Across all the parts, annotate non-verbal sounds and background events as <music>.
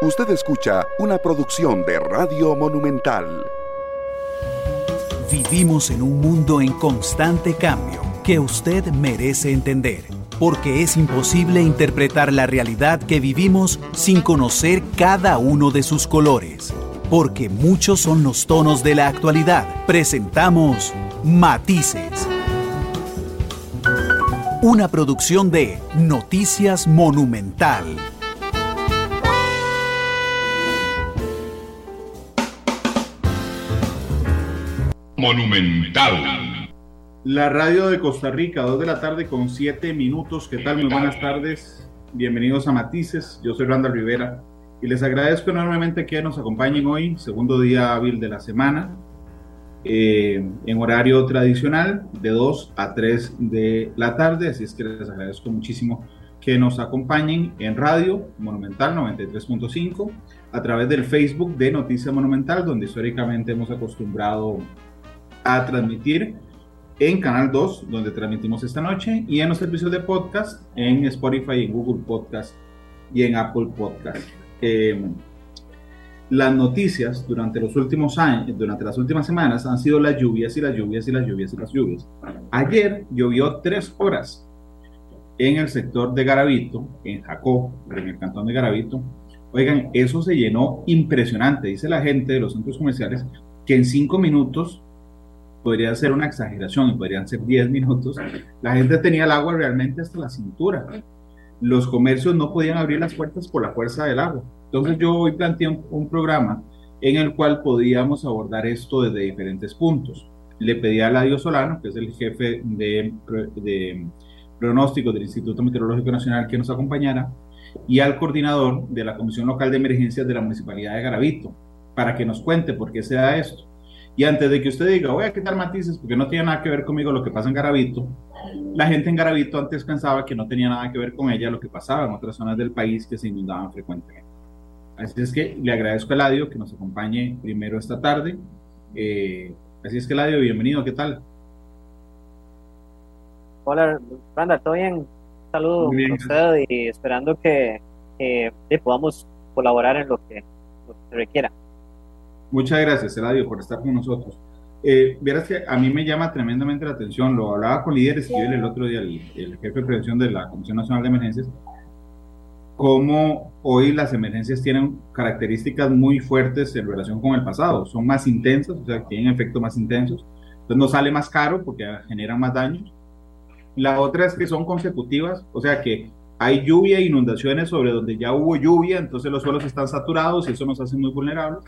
Usted escucha una producción de Radio Monumental. Vivimos en un mundo en constante cambio que usted merece entender, porque es imposible interpretar la realidad que vivimos sin conocer cada uno de sus colores. Porque muchos son los tonos de la actualidad. Presentamos Matices. Una producción de Noticias Monumental. Monumental. La radio de Costa Rica, 2 de la tarde con 7 minutos. ¿Qué tal? Muy buenas tardes. Bienvenidos a Matices. Yo soy Randall Rivera y les agradezco enormemente que nos acompañen hoy, segundo día hábil de la semana, eh, en horario tradicional de 2 a 3 de la tarde. Así es que les agradezco muchísimo que nos acompañen en radio Monumental 93.5 a través del Facebook de Noticia Monumental, donde históricamente hemos acostumbrado a transmitir en Canal 2, donde transmitimos esta noche, y en los servicios de podcast en Spotify, en Google Podcast y en Apple Podcast. Eh, las noticias durante los últimos años, durante las últimas semanas, han sido las lluvias y las lluvias y las lluvias y las lluvias. Ayer llovió tres horas en el sector de Garavito, en Jacó, en el cantón de Garavito. Oigan, eso se llenó impresionante. Dice la gente de los centros comerciales que en cinco minutos podría ser una exageración, podrían ser 10 minutos, la gente tenía el agua realmente hasta la cintura. Los comercios no podían abrir las puertas por la fuerza del agua. Entonces yo hoy planteé un, programa en el cual podíamos abordar esto desde diferentes puntos. Le pedí a Ladio Solano, que es el jefe de, de pronóstico del Instituto Meteorológico Nacional, que nos acompañara, y al coordinador de la Comisión Local de Emergencias de la Municipalidad de Garavito, para que nos cuente por qué se da esto. Y antes de que usted diga, voy a quitar matices porque no tiene nada que ver conmigo lo que pasa en Garavito, la gente en Garavito antes pensaba que no tenía nada que ver con ella lo que pasaba en otras zonas del país que se inundaban frecuentemente. Así es que le agradezco a Eladio que nos acompañe primero esta tarde. Eh, así es que Eladio, bienvenido, ¿qué tal? Hola, Randa, ¿todo bien? Un saludo a usted y esperando que, podamos colaborar en lo que, lo que se requiera. Muchas gracias, Eladio, por estar con nosotros. Eh, Verás que a mí me llama tremendamente la atención, lo hablaba con líderes y el otro día, el, jefe de prevención de la Comisión Nacional de Emergencias, cómo hoy las emergencias tienen características muy fuertes en relación con el pasado, son más intensas, o sea, tienen efectos más intensos, entonces no sale más caro porque generan más daños. La otra es que son consecutivas, o sea que hay lluvia inundaciones sobre donde ya hubo lluvia, entonces los suelos están saturados y eso nos hace muy vulnerables.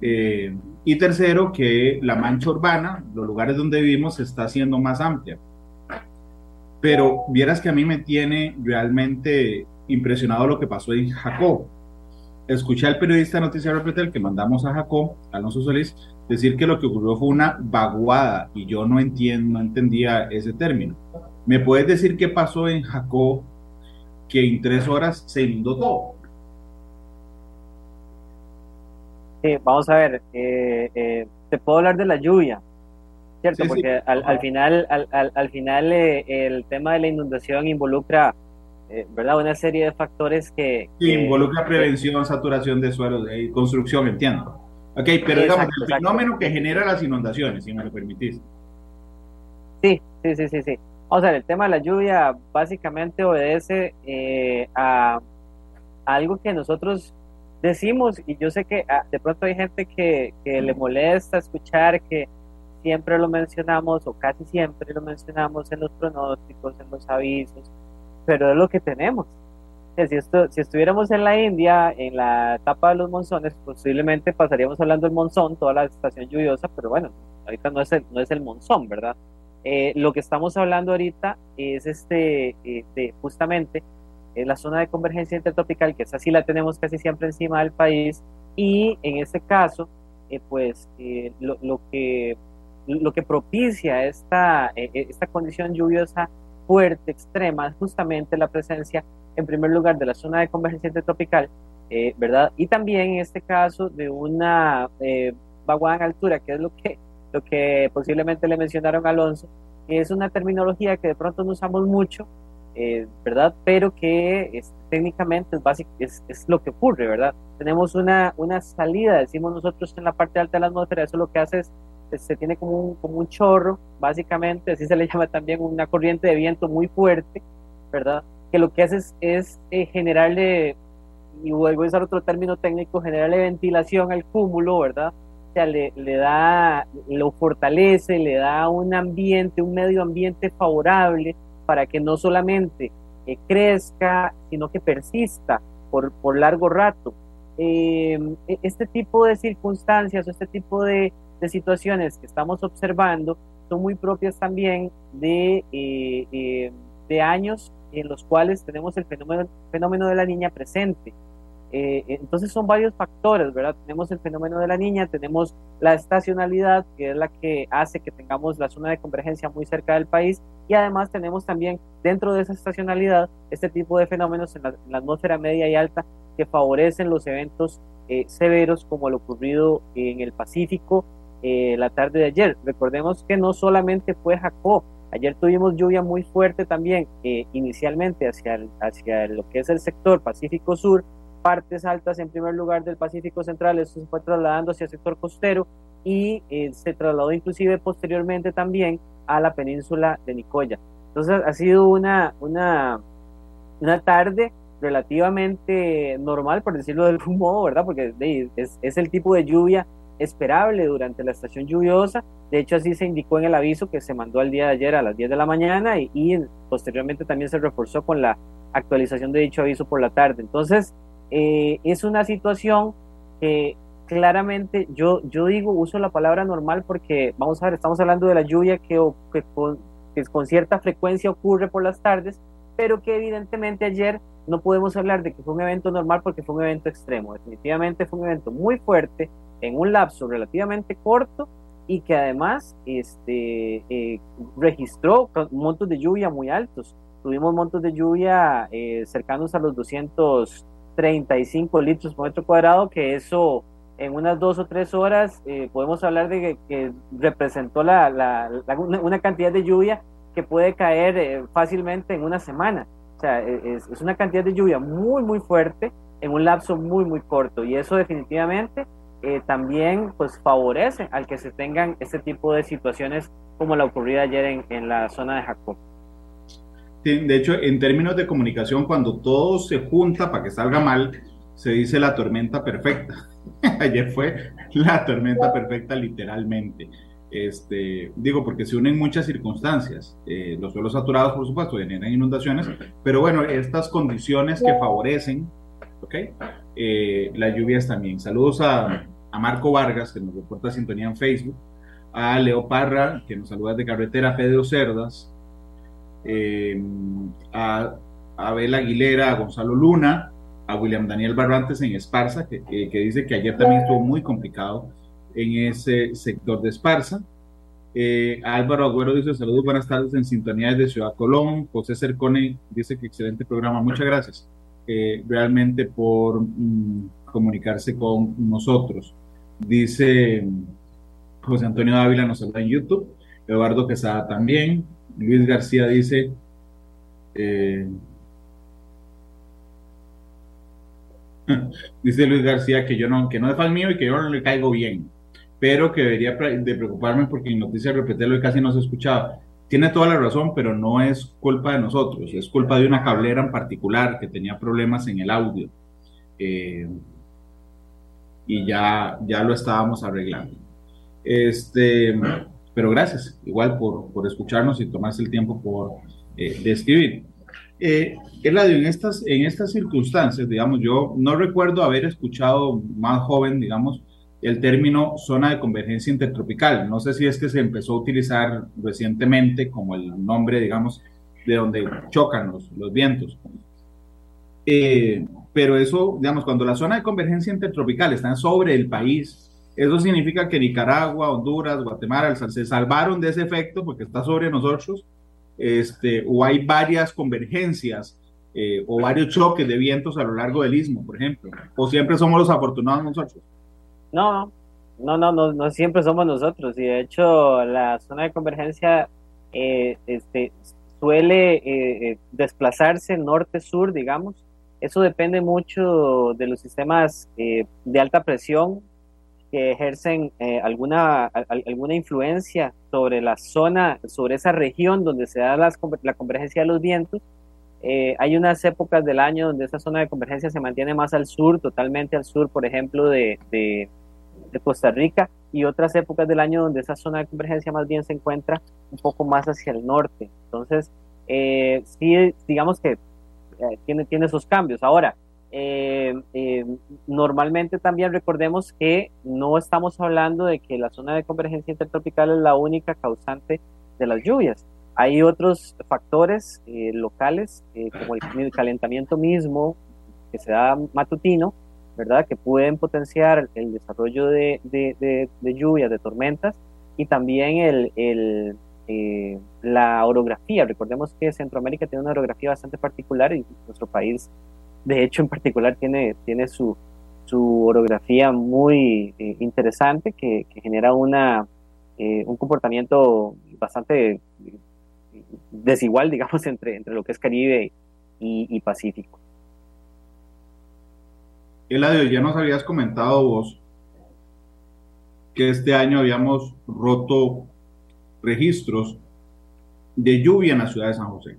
Eh, y tercero, que la mancha urbana, los lugares donde vivimos, se está haciendo más amplia. Pero vieras que a mí me tiene realmente impresionado lo que pasó en Jacob. Escuché al periodista Noticiario Pretel que mandamos a Jacob, Alonso Solís, decir que lo que ocurrió fue una vaguada y yo no entiendo, no entendía ese término. ¿Me puedes decir qué pasó en Jacob que en tres horas se inundó todo? Vamos a ver, eh, eh, te puedo hablar de la lluvia, ¿cierto? Porque Al, final, al, al final eh, el tema de la inundación involucra, ¿verdad? Una serie de factores que... Sí, involucra prevención, saturación de suelos, construcción, entiendo. Ok, pero digamos, el fenómeno que genera las inundaciones, si me lo permitís. Sí, sí, sí, sí, sí. Vamos a ver, el tema de la lluvia básicamente obedece a algo que nosotros decimos, y yo sé que ah, de pronto hay gente que, le molesta escuchar que siempre lo mencionamos o casi siempre lo mencionamos en los pronósticos, en los avisos, pero es lo que tenemos. Si, esto, si estuviéramos en la India, en la etapa de los monzones, posiblemente pasaríamos hablando del monzón, toda la estación lluviosa, pero bueno, ahorita no es el, no es el monzón, ¿verdad? Eh, lo que estamos hablando ahorita es este, eh, justamente la zona de convergencia intertropical, que esa sí la tenemos casi siempre encima del país, y en este caso, eh, pues eh, lo, que, lo que propicia esta, eh, esta condición lluviosa fuerte, extrema, es justamente la presencia, en primer lugar, de la zona de convergencia intertropical, ¿verdad? Y también en este caso de una vaguada en altura, que es lo que, lo que posiblemente le mencionaron a Alonso, que es una terminología que de pronto no usamos mucho, ¿verdad? Pero que técnicamente es, básico, es, es, lo que ocurre, ¿verdad? Tenemos una, una salida, decimos nosotros en la parte alta de la atmósfera, eso lo que hace es, se tiene como un, como un chorro, básicamente, así se le <laughs> llama también una corriente de viento muy fuerte, ¿verdad? Que lo que hace es, es eh, generarle, y vuelvo a usar otro término técnico, generarle ventilación al cúmulo, ¿verdad? O sea, le, le da, lo fortalece, le da un ambiente, un medio ambiente favorable para que no solamente crezca, sino que persista por, por largo rato. Em, e, este tipo de circunstancias o este tipo de, de, situaciones que estamos observando son muy propias también de, eh, eh, de años en los cuales tenemos el fenómeno, fenómeno de la niña presente. Eh, entonces son varios factores, ¿verdad? Tenemos el fenómeno de la niña, tenemos la estacionalidad, que es la que hace que tengamos la zona de convergencia muy cerca del país, y además tenemos también dentro de esa estacionalidad este tipo de fenómenos en la, atmósfera media y alta que favorecen los eventos eh, severos como lo ocurrido en el Pacífico eh, la tarde de ayer. Recordemos que no solamente fue Jacó, ayer tuvimos lluvia muy fuerte también inicialmente hacia, hacia lo que es el sector Pacífico Sur, partes altas en primer lugar del Pacífico Central, eso se fue trasladando hacia el sector costero y eh, se trasladó inclusive posteriormente también a la península de Nicoya. Entonces ha sido una, una, una tarde relativamente normal, por decirlo de algún <laughs> modo, ¿verdad? Porque es, es, el tipo de lluvia esperable durante la estación lluviosa. De hecho, así se indicó en el aviso que se mandó al día de ayer a las 10 de la mañana y, y posteriormente también se reforzó con la actualización de dicho aviso por la tarde. Entonces, eh, es una situación que claramente yo, yo digo, uso la palabra normal porque, vamos a ver, estamos hablando de la lluvia que, que, con, que con cierta frecuencia ocurre por las tardes, pero que evidentemente ayer no podemos hablar de que fue un evento normal porque fue un evento extremo. Definitivamente fue un evento muy fuerte en un lapso relativamente corto y que además este, eh, registró montos de lluvia muy altos. Tuvimos montos de lluvia eh, cercanos a los 200 35 litros por metro cuadrado, que eso en unas dos o tres horas eh, podemos hablar de que, representó la, la, una, cantidad de lluvia que puede caer eh, fácilmente en una semana. O sea, e, es, es, una cantidad de lluvia muy, muy fuerte en un lapso muy, muy corto. Y eso definitivamente eh, también pues favorece al que se tengan este tipo de situaciones como la ocurrida ayer en, en la zona de Jacob de hecho, en términos de comunicación, cuando todo se junta para que salga mal, se dice la tormenta perfecta. <laughs> Ayer fue la tormenta perfecta literalmente. Este, digo, porque se unen muchas circunstancias. Eh, los suelos saturados, por supuesto, generan inundaciones, pero bueno, estas condiciones que favorecen, ¿ok? Eh, las lluvias también. Saludos a, a, Marco Vargas, que nos reporta sintonía en Facebook, a Leo Parra, que nos saluda de carretera, Pedro Cerdas, eh, a Abel Aguilera, a Gonzalo Luna, a William Daniel Barrantes en Esparza, que, dice que ayer también estuvo muy complicado en ese sector de Esparza. Eh, Álvaro Agüero dice saludos, buenas tardes en sintonía de Ciudad Colón. José Cercone dice que excelente programa, muchas gracias eh, realmente por mm, comunicarse con nosotros. Dice José Antonio Dávila nos habla en YouTube, Eduardo Quesada también, Luis García dice, eh, <laughs> dice Luis García que yo no, que no es fan mío y que yo no le caigo bien, pero que debería de preocuparme porque en noticias repetirlo y casi no se escuchaba. Tiene toda la razón, pero no es culpa de nosotros, es culpa de una cablera en particular que tenía problemas en el audio. Eh, y ya, ya lo estábamos arreglando. Este, pero gracias, igual por, por escucharnos y tomarse el tiempo por eh, describir. Eh, Eladio, en estas, en estas circunstancias, digamos, yo no recuerdo haber escuchado más joven, digamos, el término zona de convergencia intertropical. No sé si es que se empezó a utilizar recientemente como el nombre, digamos, de donde chocan los, los vientos. Eh, pero eso, digamos, cuando la zona de convergencia intertropical está sobre el país, eso significa que Nicaragua, Honduras, Guatemala se salvaron de ese efecto porque está sobre nosotros, este, o hay varias convergencias eh, o varios choques de vientos a lo largo del istmo, por ejemplo, o siempre somos los afortunados nosotros. No, no, no, no, no siempre somos nosotros, y de hecho la zona de convergencia eh, este, suele desplazarse norte-sur, digamos. Eso depende mucho de los sistemas de alta presión que ejercen alguna, alguna influencia sobre la zona, sobre esa región donde se da la convergencia de los vientos eh, hay unas épocas del año donde esta zona de convergencia se mantiene más al sur, totalmente al sur, por ejemplo, de, de, Costa Rica, y otras épocas del año donde esa zona de convergencia más bien se encuentra un poco más hacia el norte. Entonces, eh, sí, digamos que eh, tiene, tiene esos cambios. Ahora, normalmente también recordemos que no estamos hablando de que la zona de convergencia intertropical es la única causante de las lluvias hay otros factores eh, locales, eh, como el, calentamiento mismo que se da matutino, ¿verdad? Que pueden potenciar el desarrollo de, de, de, lluvias, de tormentas, y también el, el eh, la orografía. Recordemos que Centroamérica tiene una orografía bastante particular y nuestro país, de hecho, en particular, tiene, tiene su, su orografía muy interesante que, que genera una, un comportamiento bastante desigual, <laughs> digamos, entre, entre lo que es Caribe y, Pacífico. Eladio, ya nos habías comentado vos que este año habíamos roto registros de lluvia en la ciudad de San José.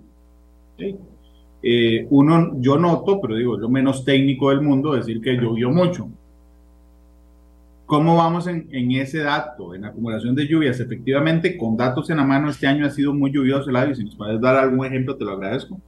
Eh, uno, yo noto, pero digo, lo menos técnico del mundo, decir que llovió mucho. ¿Cómo vamos en, ese dato, en acumulación de lluvias? Efectivamente, con datos en la mano, este año ha sido muy lluvioso, Eladio. Si nos puedes dar algún ejemplo, te lo agradezco.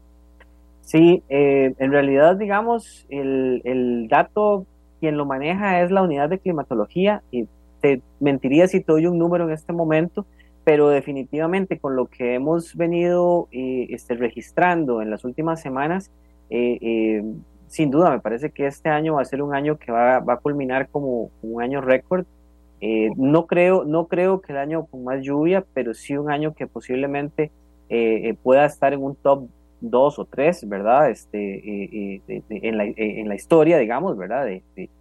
Sí, eh, en realidad, digamos, el, dato, quien lo maneja es la unidad de climatología. Y te mentiría si te doy un número en este momento, pero definitivamente con lo que hemos venido eh, este, registrando en las últimas semanas, eh, sin duda, me parece que este año va a ser un año que va, a culminar como, un año récord. Eh, no, creo, no creo que el año con más lluvia, pero sí un año que posiblemente eh, eh, pueda estar en un top 2 o 3, ¿verdad? Este, en, la, en, la, historia, digamos, ¿verdad? De,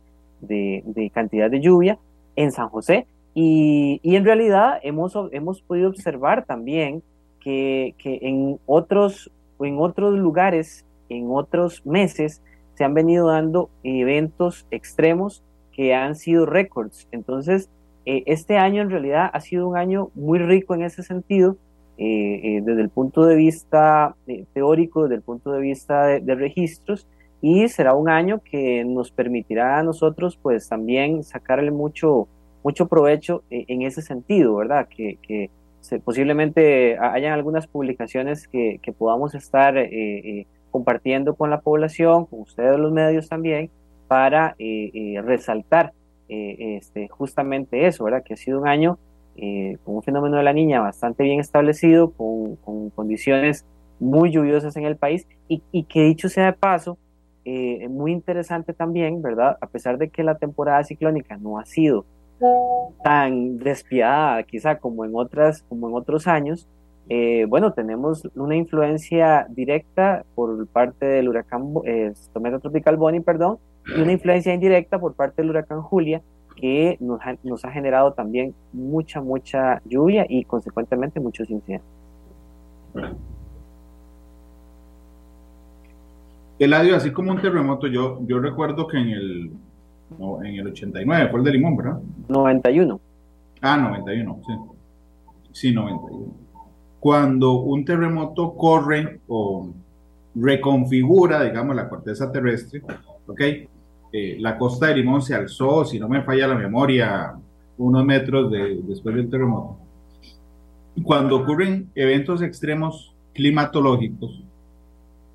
de, cantidad de lluvia en San José. Y, en realidad hemos, hemos podido observar también que, que en, otros, en otros lugares, en otros meses, se han venido dando eventos extremos que han sido récords. Entonces, eh, este año en realidad ha sido un año muy rico en ese sentido, eh, eh, desde el punto de vista teórico, desde el punto de vista de, registros, y será un año que nos permitirá a nosotros pues también sacarle mucho, mucho provecho en ese sentido, ¿verdad? Que, que posiblemente hayan algunas publicaciones que, podamos estar compartiendo con la población, con ustedes los medios también, para eh, eh, resaltar eh, este, justamente eso, ¿verdad? Que ha sido un año con un fenómeno de la niña bastante bien establecido, con, condiciones muy lluviosas en el país y que dicho sea de paso, muy interesante también, ¿verdad? A pesar de que la temporada ciclónica no ha sido tan despiadada quizá como en otras como en otros años eh, bueno, tenemos una influencia directa por parte del huracán, eh, tropical Bonnie, perdón, y una influencia indirecta por parte del huracán Julia, que nos ha, nos ha generado también mucha, mucha lluvia y consecuentemente muchos incidentes. Eladio, así como un terremoto, yo, yo recuerdo que en el, en el 89 fue el de Limón, ¿verdad? 91. Ah, 91, sí. Sí, 91 cuando un terremoto corre o reconfigura, digamos, la corteza terrestre, ¿ok? Eh, la costa de Limón se alzó, si no me falla la memoria, unos metros después del terremoto. Cuando ocurren eventos extremos climatológicos,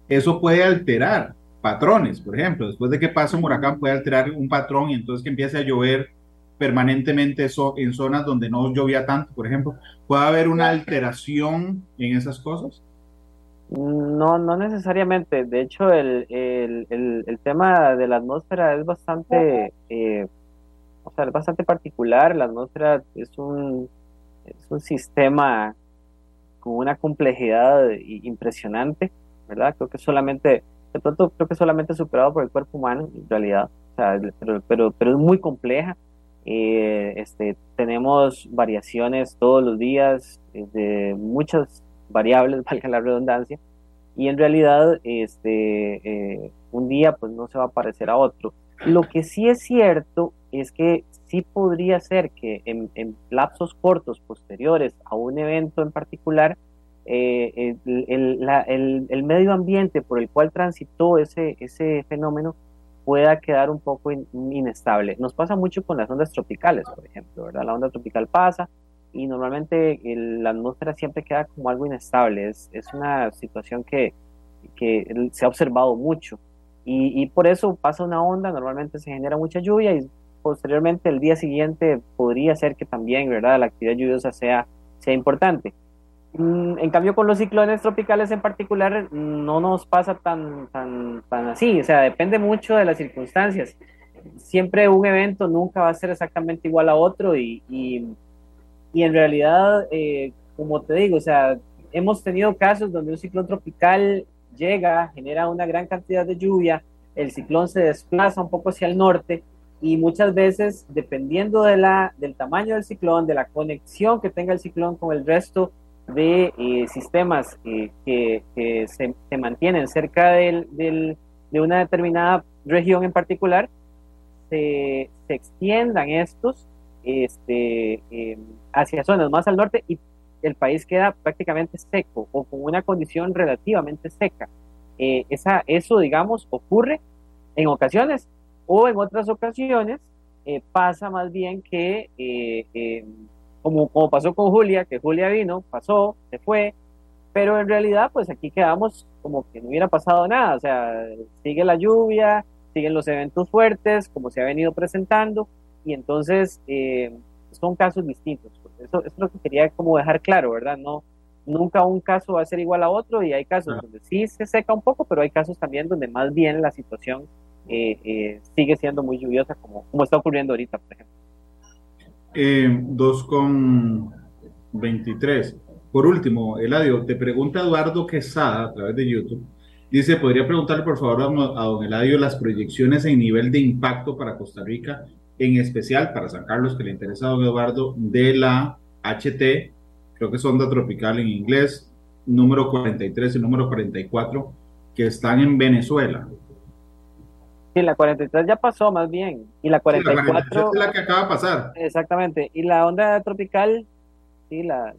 eso puede alterar patrones, por ejemplo, después de que pase un huracán puede alterar un patrón y entonces que empiece a llover permanentemente en zonas donde no llovía tanto, por ejemplo? ¿Puede haber una alteración en esas cosas? No, no necesariamente. De hecho, el, el, el, tema de la atmósfera es bastante, eh, o sea, es bastante particular. La atmósfera es un, es un sistema con una complejidad impresionante, ¿verdad? Creo que solamente, de pronto creo que solamente superado por el cuerpo humano, en realidad. O sea, pero, pero, pero es muy compleja eh, este, tenemos variaciones todos los días eh, de muchas variables, <laughs> valga la redundancia, y en realidad este, un día pues no se va a parecer a otro. Lo que sí es cierto es que sí podría ser que en, lapsos cortos posteriores a un evento en particular, eh, el, medio ambiente por el cual transitó ese, ese fenómeno pueda quedar un poco inestable. Nos pasa mucho con las ondas tropicales, por ejemplo, ¿verdad? La onda tropical pasa y normalmente la atmósfera siempre queda como algo inestable. Es, es una situación que, que se ha observado mucho. Y, y, por eso pasa una onda, normalmente se genera mucha lluvia y posteriormente el día siguiente podría ser que también, ¿verdad? La actividad lluviosa sea, sea importante. Mm, en cambio, con los ciclones tropicales en particular, no nos pasa tan, tan, tan así, o sea, depende mucho de las circunstancias. Siempre un evento nunca va a ser exactamente igual a otro y, y, y en realidad, eh, como te digo, o sea, hemos tenido casos donde un ciclón tropical llega, genera una gran cantidad de lluvia, el ciclón se desplaza un poco hacia el norte y muchas veces, dependiendo de la, del tamaño del ciclón, de la conexión que tenga el ciclón con el resto de eh, sistemas eh, que, se, se, mantienen cerca del, del, de una determinada región en particular, se, se extiendan estos este, em, hacia zonas más al norte y el país queda prácticamente seco o con una condición relativamente seca. Eh, esa, eso, digamos, ocurre en ocasiones o en otras ocasiones pasa más bien que, eh, como, como pasó con Julia, que Julia vino, pasó, se fue, pero en realidad pues aquí quedamos como que no hubiera pasado nada, o sea, sigue la lluvia, siguen los eventos fuertes, como se ha venido presentando, y entonces son casos distintos. Eso, eso, es lo que quería como dejar claro, ¿verdad? No, nunca un caso va a ser igual a otro y hay casos donde sí se seca un poco, pero hay casos también donde más bien la situación eh, eh, sigue siendo muy lluviosa como, como está ocurriendo ahorita, por ejemplo. Eh, 2,23. Por último, Eladio, te pregunta Eduardo Quesada a través de YouTube. Dice, ¿podría preguntarle por favor a, don Eladio las proyecciones en nivel de impacto para Costa Rica, en especial para San Carlos, que le interesa a don Eduardo, de la HT, creo que es onda tropical en inglés, número 43 y número 44, que están en Venezuela? Sí, la 43 ya pasó más bien. Y la 44. es la que acaba de pasar. Exactamente. Y la onda tropical, sí, la,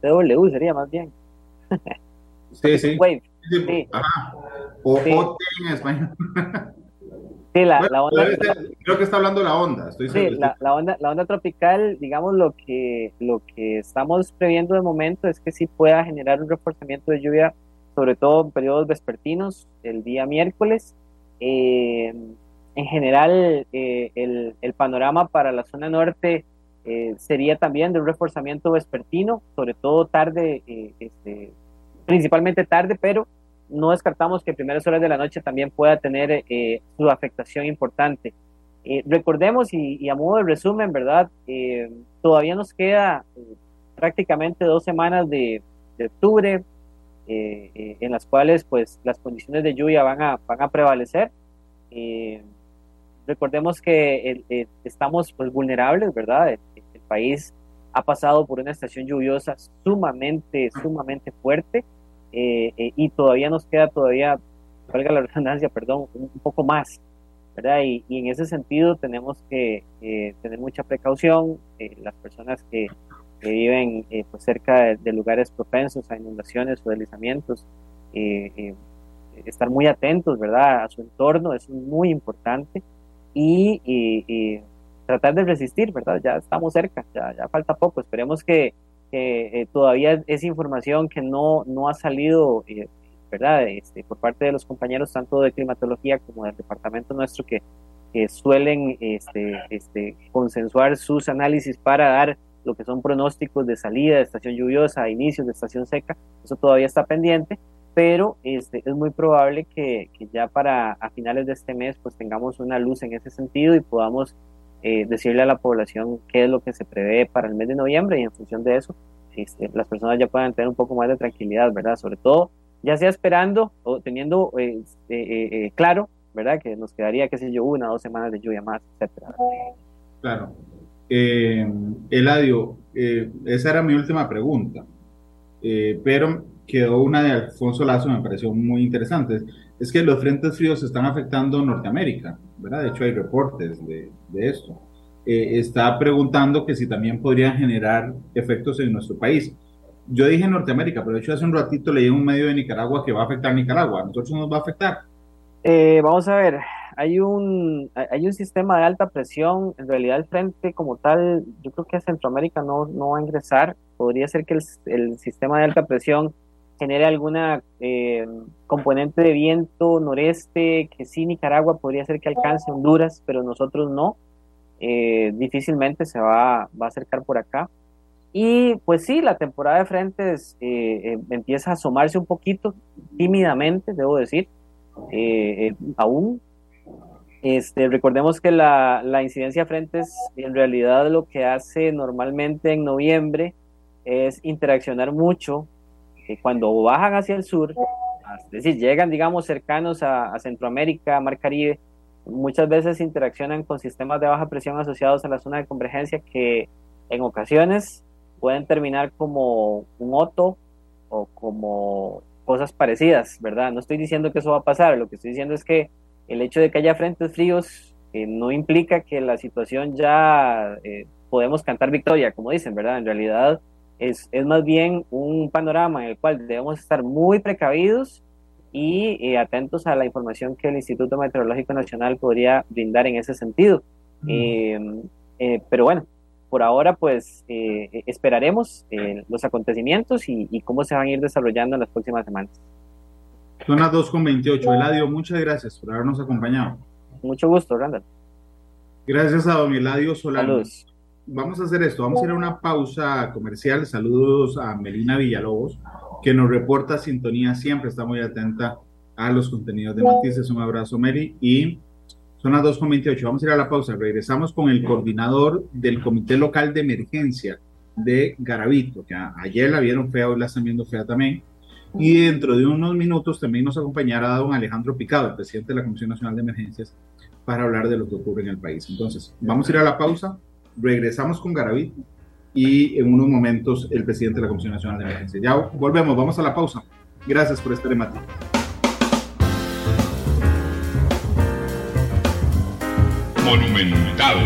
TW sería más bien. <laughs> Sí, sí. Wave. Sí. Ajá. O sí. en español. <laughs> Sí, la, la onda. Creo que está hablando la onda. Estoy sí, la, la, onda, la onda tropical, digamos, lo que, lo que estamos previendo de momento es que sí pueda generar un reforzamiento de lluvia, sobre todo en periodos vespertinos, el día miércoles eh, en general, eh, el, el, panorama para la zona norte eh, sería también de un reforzamiento vespertino, sobre todo tarde, este, principalmente tarde, pero no descartamos que primeras horas de la noche también pueda tener su afectación importante. recordemos, y, a modo de resumen, ¿verdad? todavía nos queda prácticamente dos semanas de, de octubre, eh, eh, en las cuales pues las condiciones de lluvia van a, van a prevalecer. Eh, recordemos que estamos pues vulnerables, ¿verdad? El, país ha pasado por una estación lluviosa sumamente, sumamente fuerte y todavía nos queda todavía, valga la redundancia, perdón, un, poco más, ¿verdad? Y, y, en ese sentido tenemos que tener mucha precaución, las personas que que viven eh, pues cerca de, lugares propensos a inundaciones o deslizamientos, eh, eh, estar muy atentos, ¿verdad?, a su entorno, es muy importante, y, tratar de resistir, ¿verdad? Ya estamos cerca, ya, ya falta poco, esperemos que, todavía es información que no, no ha salido, ¿verdad?, este, por parte de los compañeros tanto de climatología como del departamento nuestro que, suelen este, este, consensuar sus análisis para dar lo que son pronósticos de salida de estación lluviosa, inicios de estación seca, eso todavía está pendiente, pero este, es muy probable que, que, ya para a finales de este mes pues tengamos una luz en ese sentido y podamos eh, decirle a la población qué es lo que se prevé para el mes de noviembre y en función de eso este, las personas ya puedan tener un poco más de tranquilidad, ¿verdad? Sobre todo ya sea esperando o teniendo eh, eh, claro, ¿verdad? Que nos quedaría, qué sé yo, una o dos semanas de lluvia más, etcétera. Claro. Eh, Eladio, eh, esa era mi última pregunta. eh, pero quedó una de Alfonso Lazo, me pareció muy interesante. Es que los frentes fríos están afectando Norteamérica, ¿verdad? De hecho, hay reportes de, de esto. Eh, está preguntando que si también podrían generar efectos en nuestro país. Yo dije Norteamérica, pero de hecho hace un ratito leí un medio de Nicaragua que va a afectar a Nicaragua. ¿A nosotros nos va a afectar? Eh, vamos a ver, hay un, hay un sistema de alta presión, en realidad el frente como tal, yo creo que a Centroamérica no, no va a ingresar, podría ser que el, sistema de alta presión genere alguna eh, componente de viento noreste, que sí Nicaragua podría ser que alcance Honduras, pero nosotros no, eh, difícilmente se va, va, a acercar por acá. Y pues sí, la temporada de frentes eh, empieza a asomarse un poquito, tímidamente, debo decir, aún. Este, recordemos que la, la incidencia de frentes en realidad lo que hace normalmente en noviembre es interaccionar mucho cuando bajan hacia el sur, es decir, llegan, digamos, cercanos a, Centroamérica, Mar Caribe, muchas veces interaccionan con sistemas de baja presión asociados a la zona de convergencia que en ocasiones pueden terminar como un oto o como cosas parecidas, ¿verdad? No estoy diciendo que eso va a pasar, lo que estoy diciendo es que el hecho de que haya frentes fríos eh, no implica que la situación ya eh, podemos cantar victoria, como dicen, ¿verdad? En realidad es, es más bien un panorama en el cual debemos estar muy precavidos y eh, atentos a la información que el Instituto Meteorológico Nacional podría brindar en ese sentido. Em, eh, pero bueno, por ahora pues esperaremos los acontecimientos y, y, cómo se van a ir desarrollando en las próximas semanas. Son las 2.28. Eladio, muchas gracias por habernos acompañado. Mucho gusto, Randall. Gracias a don Eladio Solano. Saludos vamos a hacer esto, vamos a ir a una pausa comercial. Saludos a Melina Villalobos, que nos reporta sintonía siempre, está muy atenta a los contenidos de Matices. Un abrazo, Mary. Y son las 2.28, vamos a ir a la pausa. Regresamos con el coordinador del Comité Local de Emergencia de Garavito, que ayer la vieron fea, hoy la están viendo fea también. Y dentro de unos minutos también nos acompañará don Alejandro Picado, el presidente de la Comisión Nacional de Emergencias, para hablar de lo que ocurre en el país. Entonces, vamos a ir a la pausa regresamos con Garavito y en unos momentos el presidente de la Comisión Nacional de Emergencia. Ya volvemos, vamos a la pausa. Gracias por este remate. Monumental.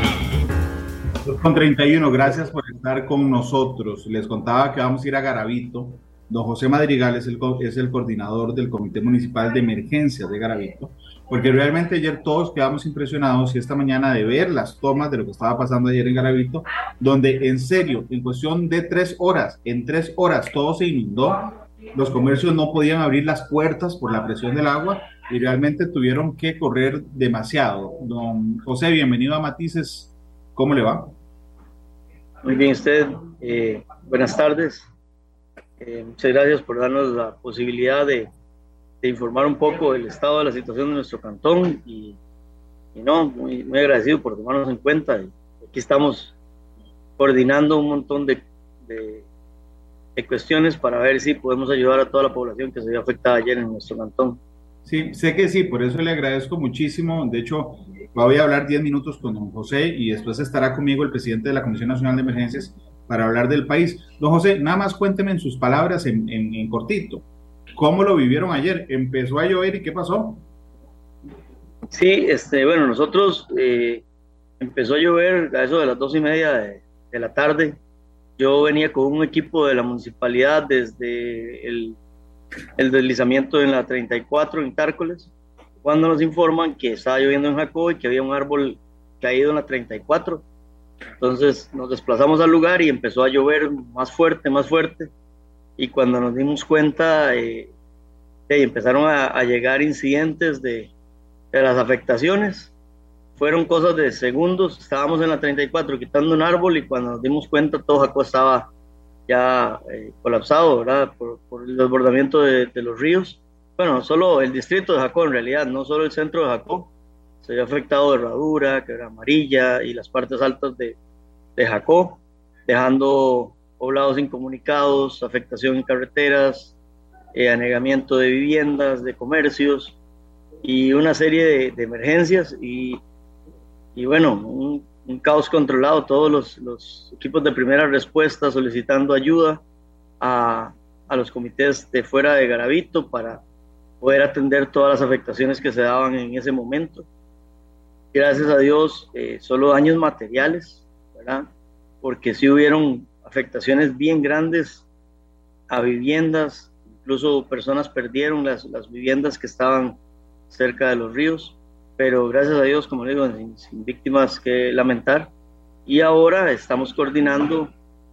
Con 31, gracias por estar con nosotros. Les contaba que vamos a ir a Garavito. Don José Madrigal es el, es el coordinador del Comité Municipal de Emergencia de Garavito porque realmente ayer todos quedamos impresionados y esta mañana de ver las tomas de lo que estaba pasando ayer en Garavito, donde en serio, en cuestión de tres horas, en tres horas todo se inundó, los comercios no podían abrir las puertas por la presión del agua y realmente tuvieron que correr demasiado. Don José, bienvenido a Matices, ¿cómo le va? Muy bien, usted, eh, buenas tardes. Eh, muchas gracias por darnos la posibilidad de informar un poco del estado de la situación de nuestro cantón y, no, muy, muy agradecido por tomarnos en cuenta. Aquí estamos coordinando un montón de, de, cuestiones para ver si podemos ayudar a toda la población que se vio afectada ayer en nuestro cantón. Sí, sé que sí, por eso le agradezco muchísimo. De hecho, voy a hablar 10 minutos con don José y después estará conmigo el presidente de la Comisión Nacional de Emergencias para hablar del país. Don José, nada más cuénteme en sus palabras en, en, cortito. ¿Cómo lo vivieron ayer? ¿Empezó a llover y qué pasó? Sí, este, bueno, nosotros eh, empezó a llover a eso de las dos y media de, la tarde. Yo venía con un equipo de la municipalidad desde el, el, deslizamiento en la 34 en Tárcoles, cuando nos informan que estaba lloviendo en Jacob y que había un árbol caído en la 34. Entonces nos desplazamos al lugar y empezó a llover más fuerte, más fuerte y cuando nos dimos cuenta eh, empezaron a, llegar incidentes de, las afectaciones. Fueron cosas de segundos, estábamos en la 34 quitando un árbol y cuando nos dimos cuenta todo Jacó estaba ya eh, colapsado, ¿verdad? Por, por el desbordamiento de, de, los ríos. Bueno, solo el distrito de Jacó en realidad, no solo el centro de Jacó. Se había afectado Herradura, Quebra Amarilla y las partes altas de, de Jacó, dejando poblados incomunicados, afectación en carreteras, eh, anegamiento de viviendas, de comercios y una serie de, emergencias y, y bueno, un, caos controlado, todos los, los, equipos de primera respuesta solicitando ayuda a, a los comités de fuera de Garavito para poder atender todas las afectaciones que se daban en ese momento. Gracias a Dios, eh, solo daños materiales, ¿verdad? Porque sí hubieron afectaciones bien grandes a viviendas, incluso personas perdieron las, las viviendas que estaban cerca de los ríos, pero gracias a Dios, como digo, sin, víctimas que lamentar. Y ahora estamos coordinando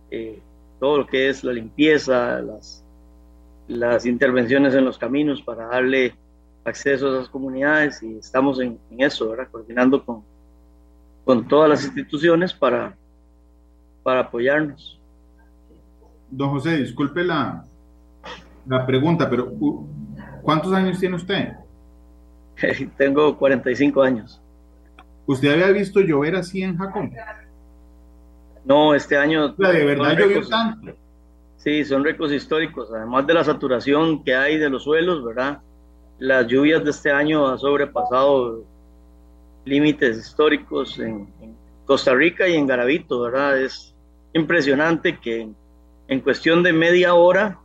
eh, todo lo que es la limpieza, las, las intervenciones en los caminos para darle acceso a esas comunidades y estamos en, eso, ¿verdad? coordinando con, con todas las instituciones para, para apoyarnos. Don José, disculpe la, la pregunta, pero ¿cuántos años tiene usted? <laughs> Tengo 45 años. ¿Usted había visto llover así en Jacón? No, este año. de verdad llovió tanto. Sí, son récords históricos. Además de la saturación que hay de los suelos, ¿verdad? Las lluvias de este año han sobrepasado límites históricos en, Costa Rica y en Garavito, ¿verdad? Es impresionante que en, cuestión de media hora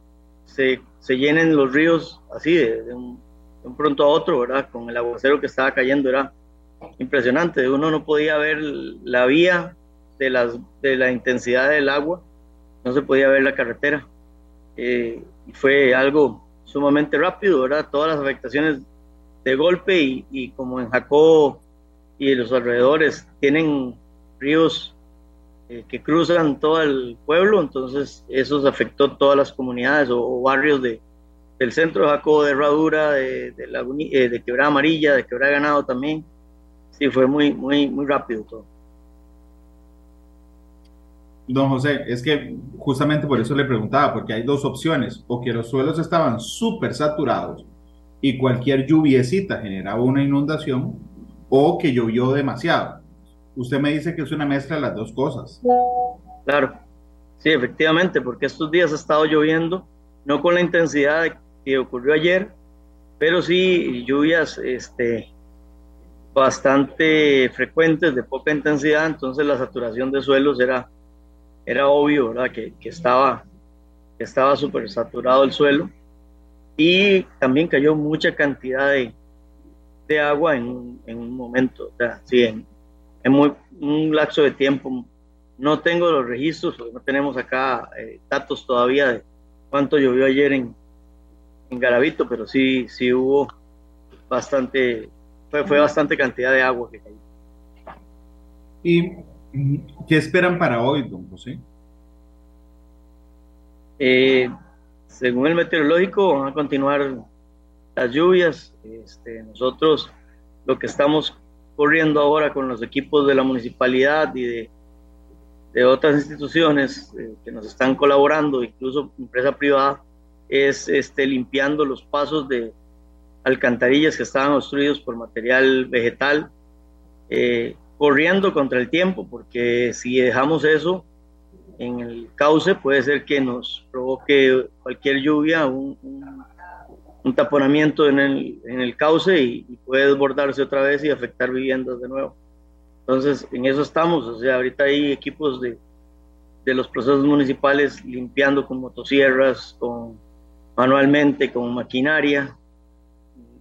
se, se llenen los ríos así, de, un, de, un, pronto a otro, ¿verdad? Con el aguacero que estaba cayendo, era impresionante. Uno no podía ver la vía de, las, de la intensidad del agua, no se podía ver la carretera. Eh, fue algo sumamente rápido, ¿verdad? Todas las afectaciones de golpe y, como en Jacó y los alrededores tienen ríos eh, que cruzan todo el pueblo, entonces eso afectó todas las comunidades o, barrios de, del centro de Jacó, de Herradura, de, de, eh, de Quebrada Amarilla, de Quebrada Ganado también. Sí, fue muy, muy, muy rápido todo. Don José, es que justamente por eso le preguntaba, porque hay dos opciones, o que los suelos estaban súper saturados y cualquier lluviecita generaba una inundación, o que llovió demasiado. Usted me dice que es una mezcla de las dos cosas. Claro, sí, efectivamente, porque estos días ha estado lloviendo, no con la intensidad que ocurrió ayer, pero sí lluvias este, bastante frecuentes, de poca intensidad, entonces la saturación de suelos era era obvio, ¿verdad? Que, que estaba que estaba súper saturado el suelo y también cayó mucha cantidad de, de agua en, en, un momento, o sea, sí, en, en muy, un lapso de tiempo. No tengo los registros, no tenemos acá eh, datos todavía de cuánto llovió ayer en, en Garavito, pero sí, sí hubo bastante, fue, fue bastante cantidad de agua que cayó. Y ¿Qué esperan para hoy, don José? Eh, según el meteorológico, van a continuar las lluvias. Este, nosotros lo que estamos corriendo ahora con los equipos de la municipalidad y de, otras instituciones eh, que nos están colaborando, incluso empresa privada, es este, limpiando los pasos de alcantarillas que estaban obstruidos por material vegetal. Eh, corriendo contra el tiempo, porque si dejamos eso en el cauce, puede ser que nos provoque cualquier lluvia, un, un, taponamiento en el, en el cauce y, puede desbordarse otra vez y afectar viviendas de nuevo. Entonces, en eso estamos, o sea, ahorita hay equipos de, de los procesos municipales limpiando con motosierras, con manualmente, con maquinaria,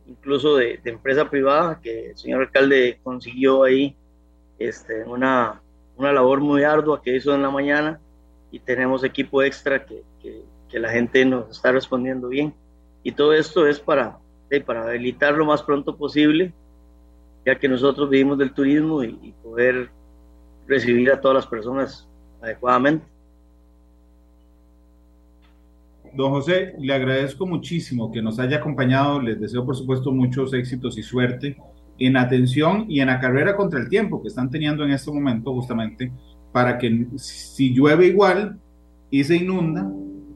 incluso de, de, empresa privada, que el señor alcalde consiguió ahí este, una, una labor muy ardua que hizo en la mañana y tenemos equipo extra que, que, la gente nos está respondiendo bien. Y todo esto es para, para habilitar lo más pronto posible, ya que nosotros vivimos del turismo y, y poder recibir a todas las personas adecuadamente. Don José, le agradezco muchísimo que nos haya acompañado. Les deseo, por supuesto, muchos éxitos y suerte en atención y en la carrera contra el tiempo que están teniendo en este momento justamente para que si llueve igual y se inunda,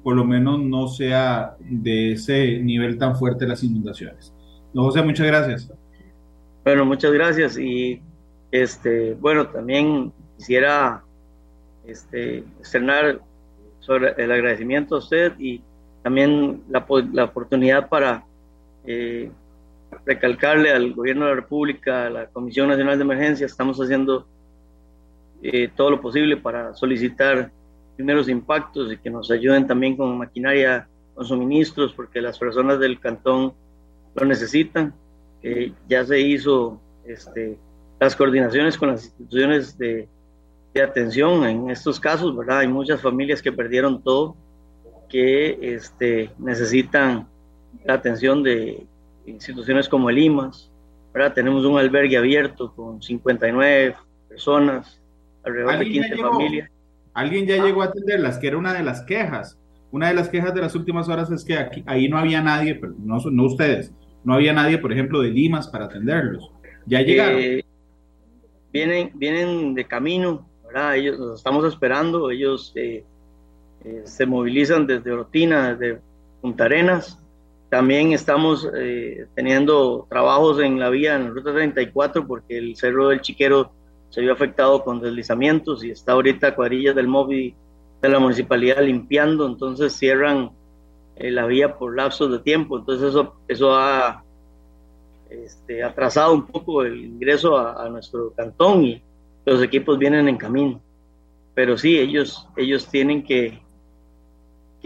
por lo menos no sea de ese nivel tan fuerte las inundaciones. No, José, muchas gracias. Bueno, muchas gracias y este, bueno, también quisiera este, externar sobre el agradecimiento a usted y también la, la oportunidad para eh, recalcarle al gobierno de la República, a la Comisión Nacional de Emergencia, estamos haciendo eh, todo lo posible para solicitar primeros impactos y que nos ayuden también con maquinaria con suministros porque las personas del cantón lo necesitan. ya se hizo este, las coordinaciones con las instituciones de, de, atención en estos casos, ¿verdad? Hay muchas familias que perdieron todo, que este, necesitan la atención de instituciones como el IMAS, ¿verdad? Tenemos un albergue abierto con 59 personas, alrededor de 15 familias. Alguien ya llegó a atenderlas, que era una de las quejas. Una de las quejas de las últimas horas es que aquí, ahí no había nadie, pero no, no ustedes, no había nadie, por ejemplo, de Limas para atenderlos. ¿Ya llegaron? Eh, vienen, vienen de camino, ¿verdad? Ellos los estamos esperando, ellos eh, eh, se movilizan desde Orotina, desde Punta Arenas. También estamos teniendo trabajos en la vía, en ruta 34, porque el Cerro del Chiquero se vio afectado con deslizamientos y está ahorita cuadrillas del móvil de la municipalidad limpiando, entonces cierran eh, la vía por lapsos de tiempo, entonces eso, eso ha este, atrasado un poco el ingreso a, nuestro cantón y los equipos vienen en camino. Pero sí, ellos, ellos tienen que,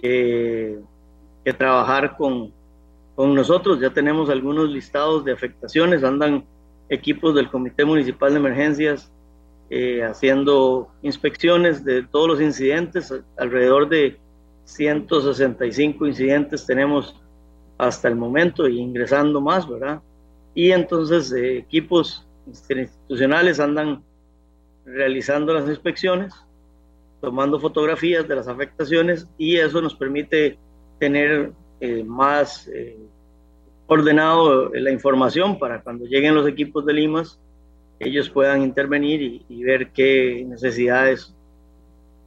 que trabajar con, con nosotros, ya tenemos algunos listados de afectaciones, andan equipos del Comité Municipal de Emergencias eh, haciendo inspecciones de todos los incidentes, alrededor de 165 incidentes tenemos hasta el momento y ingresando más, ¿verdad? Y entonces eh, equipos institucionales andan realizando las inspecciones, tomando fotografías de las afectaciones y eso nos permite tener eh, más ordenado la información para cuando lleguen los equipos de Limas, ellos puedan intervenir y, ver qué necesidades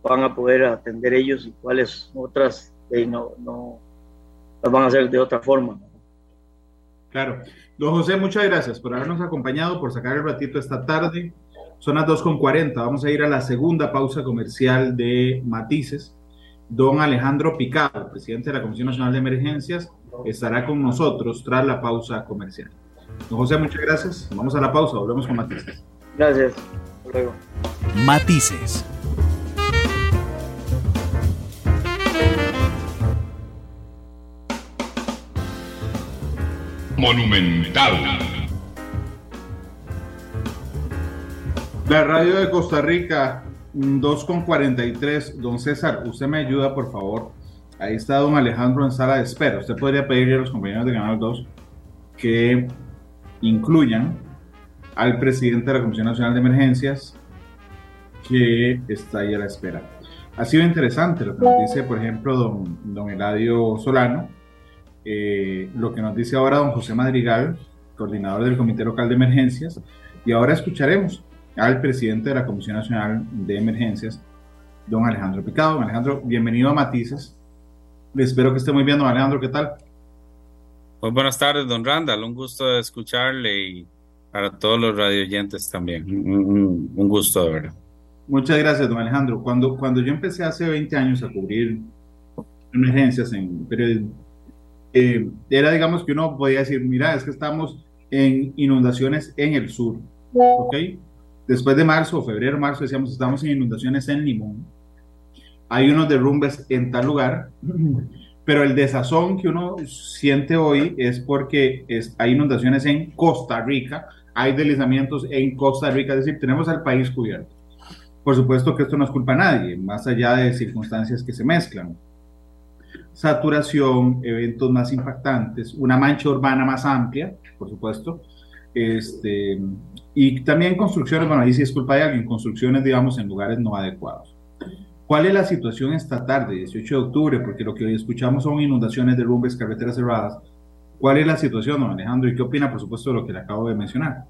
van a poder atender ellos y cuáles otras no, no las van a hacer de otra forma. Claro. Don José, muchas gracias por habernos acompañado, por sacar el ratito esta tarde. Son las 2.40. Vamos a ir a la segunda pausa comercial de Matices. Don Alejandro Picado, presidente de la Comisión Nacional de Emergencias, estará con nosotros tras la pausa comercial. Don José, muchas gracias. Vamos a la pausa, volvemos con Matices. Gracias. luego. Matices. Monumental. La radio de Costa Rica, 2.43. Don César, usted me ayuda, por favor. Ahí está don Alejandro en sala de espera. Usted podría pedirle a los compañeros de Canal 2 que incluyan al presidente de la Comisión Nacional de Emergencias que está ahí a la espera. Ha sido interesante lo que nos dice, por ejemplo, don, don Eladio Solano, eh, lo que nos dice ahora don José Madrigal, coordinador del Comité Local de Emergencias, y ahora escucharemos al presidente de la Comisión Nacional de Emergencias, don Alejandro Picado. Alejandro, bienvenido a Matices. Espero que esté muy bien, don Alejandro, ¿qué tal? Muy buenas tardes, don Randall. Un gusto de escucharle y para todos los radioyentes también. Un, gusto, de verdad. Muchas gracias, don Alejandro. Cuando, cuando yo empecé hace 20 años a cubrir emergencias en periodismo, eh, era, digamos, que uno podía decir, mira, es que estamos en inundaciones en el sur, ¿ok? Después de marzo, febrero, marzo, decíamos, estamos en inundaciones en Limón. Hay unos derrumbes en tal lugar <clears throat> pero el desazón que uno siente hoy es porque hay inundaciones en Costa Rica, hay deslizamientos en Costa Rica, es decir, tenemos al país cubierto. Por supuesto que esto no es culpa a nadie, más allá de circunstancias que se mezclan. Saturación, eventos más impactantes, una mancha urbana más amplia, por supuesto, este, y también construcciones, bueno, ahí sí es culpa de alguien, construcciones, digamos, en lugares no adecuados. ¿Cuál es la situación esta tarde, 18 de octubre? Porque lo que hoy escuchamos son inundaciones, derrumbes, carreteras cerradas. ¿Cuál es la situación, don Alejandro? ¿Y qué opina, por supuesto, de lo que le acabo de mencionar?